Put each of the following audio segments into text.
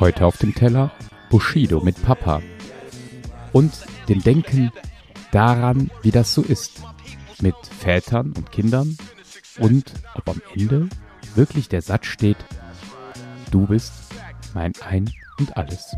Heute auf dem Teller Bushido mit Papa und dem Denken daran, wie das so ist mit Vätern und Kindern und ob am Ende wirklich der Satz steht, du bist mein Ein und alles.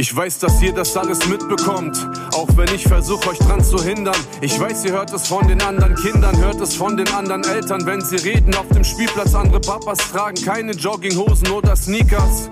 Ich weiß, dass ihr das alles mitbekommt, auch wenn ich versuche euch dran zu hindern. Ich weiß, ihr hört es von den anderen Kindern, hört es von den anderen Eltern, wenn sie reden auf dem Spielplatz. Andere Papas tragen keine Jogginghosen oder Sneakers.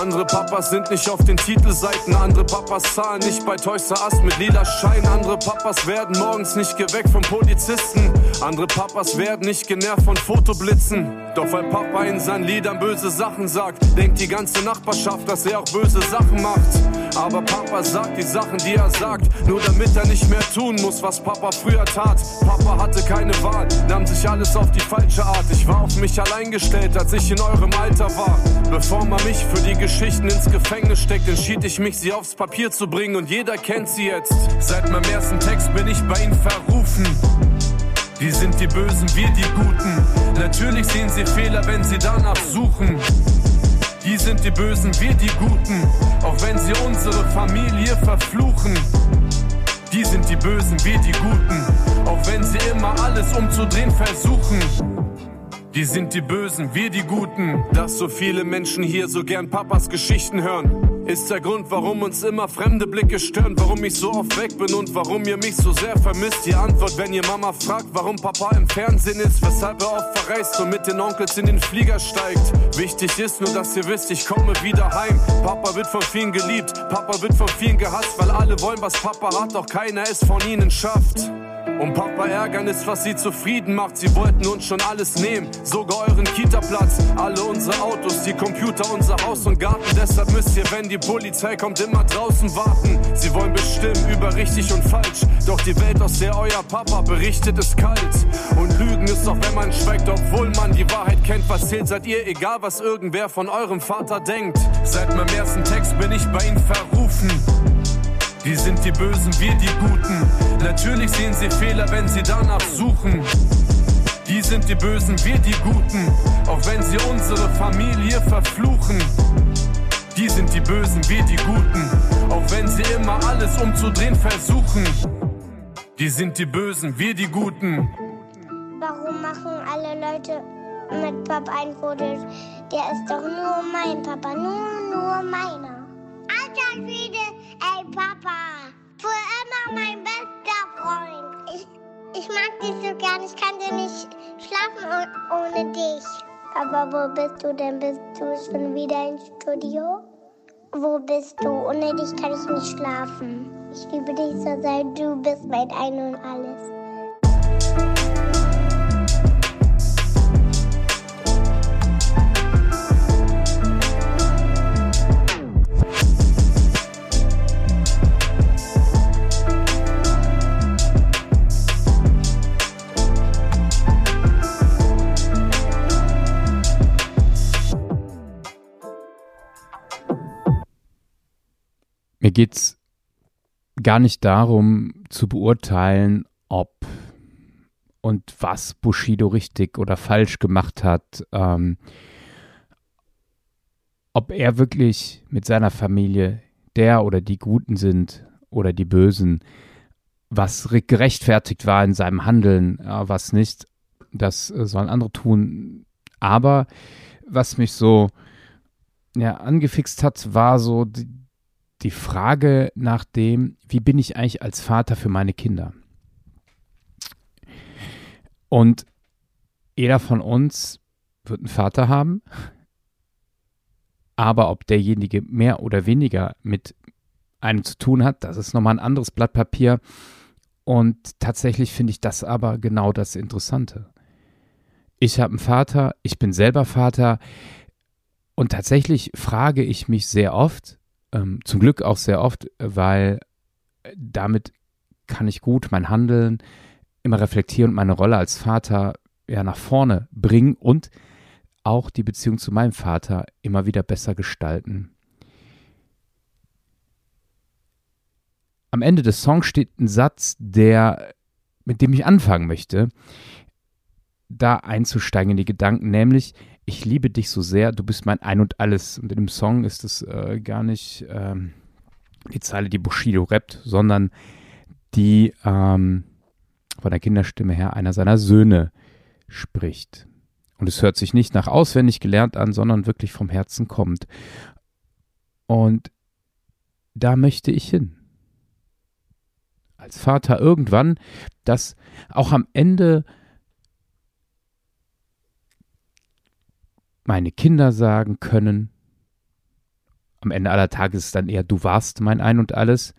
Andere Papas sind nicht auf den Titelseiten, andere Papas zahlen nicht bei Toys Us mit lila Schein. Andere Papas werden morgens nicht geweckt von Polizisten. Andere Papas werden nicht genervt von Fotoblitzen. Doch weil Papa in seinen Liedern böse Sachen sagt, denkt die ganze Nachbarschaft, dass er auch böse Sachen macht. Aber Papa sagt die Sachen, die er sagt, nur damit er nicht mehr tun muss, was Papa früher tat. Papa hatte keine Wahl, nahm sich alles auf die falsche Art. Ich war auf mich allein gestellt, als ich in eurem Alter war. Bevor man mich für die Geschichten ins Gefängnis steckt, entschied ich mich, sie aufs Papier zu bringen und jeder kennt sie jetzt. Seit meinem ersten Text bin ich bei ihnen verrufen. Die sind die Bösen, wir die Guten. Natürlich sehen sie Fehler, wenn sie danach suchen. Die sind die Bösen, wir die Guten. Auch wenn sie unsere Familie verfluchen. Die sind die Bösen, wir die Guten. Auch wenn sie immer alles umzudrehen versuchen. Die sind die Bösen, wir die Guten. Dass so viele Menschen hier so gern Papas Geschichten hören, ist der Grund, warum uns immer fremde Blicke stören, warum ich so oft weg bin und warum ihr mich so sehr vermisst. Die Antwort, wenn ihr Mama fragt, warum Papa im Fernsehen ist, weshalb er oft verreist und mit den Onkels in den Flieger steigt. Wichtig ist nur, dass ihr wisst, ich komme wieder heim. Papa wird von vielen geliebt, Papa wird von vielen gehasst, weil alle wollen, was Papa hat, doch keiner es von ihnen schafft. Und Papa ärgern ist, was sie zufrieden macht. Sie wollten uns schon alles nehmen, sogar euren Kita-Platz. Alle unsere Autos, die Computer, unser Haus und Garten. Deshalb müsst ihr, wenn die Polizei kommt, immer draußen warten. Sie wollen bestimmen über richtig und falsch. Doch die Welt, aus der euer Papa berichtet, ist kalt. Und Lügen ist auch, wenn man schweigt, obwohl man die Wahrheit kennt. Was zählt, seid ihr, egal was irgendwer von eurem Vater denkt. Seit meinem ersten Text bin ich bei ihnen verrufen. Die sind die Bösen, wir die Guten. Natürlich sehen sie Fehler, wenn sie danach suchen. Die sind die Bösen, wir die Guten. Auch wenn sie unsere Familie verfluchen. Die sind die Bösen, wir die Guten. Auch wenn sie immer alles umzudrehen versuchen. Die sind die Bösen, wir die Guten. Warum machen alle Leute mit Papa ein Foto? Der ist doch nur mein Papa, nur, nur meiner. Alter Schwede! Ey, Papa, für immer mein bester Freund. Ich, ich mag dich so gern, ich kann dir nicht schlafen ohne dich. Aber wo bist du denn? Bist du schon wieder im Studio? Wo bist du? Ohne dich kann ich nicht schlafen. Ich liebe dich so sehr, du bist mein Ein und Alles. Mir geht es gar nicht darum zu beurteilen, ob und was Bushido richtig oder falsch gemacht hat, ähm, ob er wirklich mit seiner Familie der oder die Guten sind oder die Bösen, was gerechtfertigt war in seinem Handeln, äh, was nicht, das äh, sollen andere tun. Aber was mich so ja, angefixt hat, war so die, die Frage nach dem, wie bin ich eigentlich als Vater für meine Kinder? Und jeder von uns wird einen Vater haben, aber ob derjenige mehr oder weniger mit einem zu tun hat, das ist nochmal ein anderes Blatt Papier. Und tatsächlich finde ich das aber genau das Interessante. ich habe einen Vater, ich bin selber Vater und tatsächlich frage ich mich sehr oft, ähm, zum Glück auch sehr oft, weil damit kann ich gut mein Handeln immer reflektieren und meine Rolle als Vater ja nach vorne bringen und auch die Beziehung zu meinem Vater immer wieder besser gestalten. Am Ende des Songs steht ein Satz, der mit dem ich anfangen möchte, da einzusteigen in die Gedanken, nämlich ich liebe dich so sehr, du bist mein Ein und Alles. Und in dem Song ist es äh, gar nicht ähm, die Zeile, die Bushido rappt, sondern die ähm, von der Kinderstimme her einer seiner Söhne spricht. Und es hört sich nicht nach auswendig gelernt an, sondern wirklich vom Herzen kommt. Und da möchte ich hin. Als Vater irgendwann, dass auch am Ende meine Kinder sagen können, am Ende aller Tage ist es dann eher, du warst mein Ein und alles,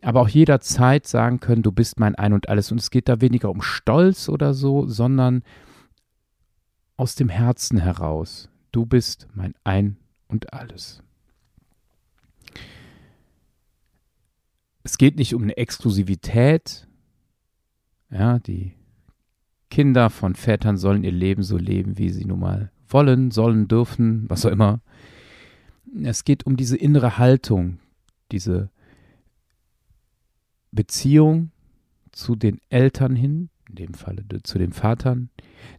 aber auch jederzeit sagen können, du bist mein Ein und alles. Und es geht da weniger um Stolz oder so, sondern aus dem Herzen heraus. Du bist mein Ein und alles. Es geht nicht um eine Exklusivität. Ja, die Kinder von Vätern sollen ihr Leben so leben, wie sie nun mal wollen, sollen, dürfen, was auch immer. Es geht um diese innere Haltung, diese Beziehung zu den Eltern hin, in dem Falle zu den Vatern,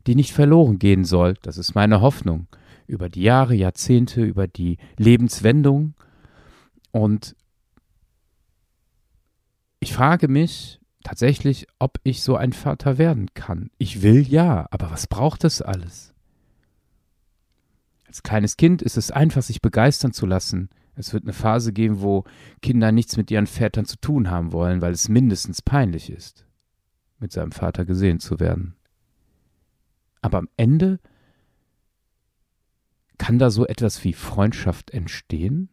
die nicht verloren gehen soll. Das ist meine Hoffnung. Über die Jahre, Jahrzehnte, über die Lebenswendung. Und ich frage mich tatsächlich, ob ich so ein Vater werden kann. Ich will ja, aber was braucht das alles? Als kleines Kind ist es einfach, sich begeistern zu lassen es wird eine Phase geben, wo Kinder nichts mit ihren Vätern zu tun haben wollen, weil es mindestens peinlich ist, mit seinem Vater gesehen zu werden. Aber am Ende kann da so etwas wie Freundschaft entstehen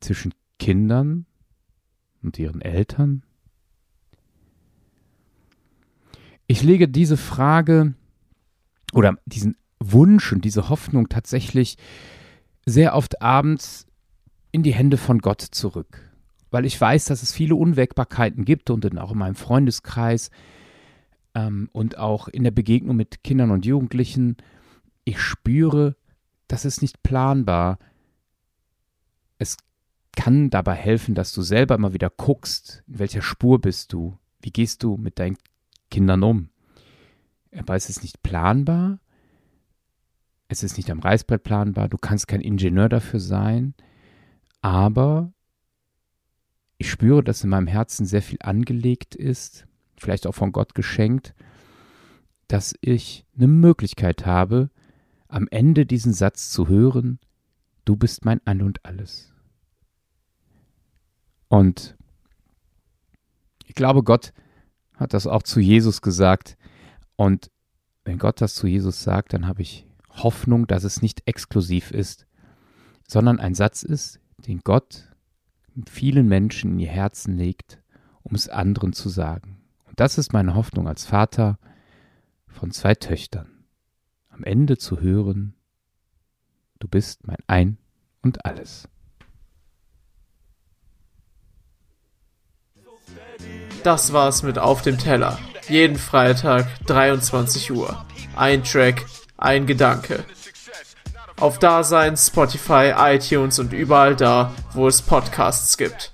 zwischen Kindern und ihren Eltern? Ich lege diese Frage oder diesen Wunsch und diese Hoffnung tatsächlich sehr oft abends in die Hände von Gott zurück. Weil ich weiß, dass es viele Unwägbarkeiten gibt und auch in meinem Freundeskreis ähm, und auch in der Begegnung mit Kindern und Jugendlichen. Ich spüre, das ist nicht planbar. Es kann dabei helfen, dass du selber immer wieder guckst, in welcher Spur bist du, wie gehst du mit deinen Kindern um. Aber es ist nicht planbar, es ist nicht am Reißbrett planbar, du kannst kein Ingenieur dafür sein, aber ich spüre, dass in meinem Herzen sehr viel angelegt ist, vielleicht auch von Gott geschenkt, dass ich eine Möglichkeit habe, am Ende diesen Satz zu hören, du bist mein An und alles. Und ich glaube, Gott hat das auch zu Jesus gesagt. Und wenn Gott das zu Jesus sagt, dann habe ich Hoffnung, dass es nicht exklusiv ist, sondern ein Satz ist, den Gott vielen Menschen in ihr Herzen legt, um es anderen zu sagen. Und das ist meine Hoffnung als Vater von zwei Töchtern. Am Ende zu hören, du bist mein Ein und alles. Das war's mit Auf dem Teller. Jeden Freitag 23 Uhr. Ein Track, ein Gedanke auf Dasein, Spotify, iTunes und überall da, wo es Podcasts gibt.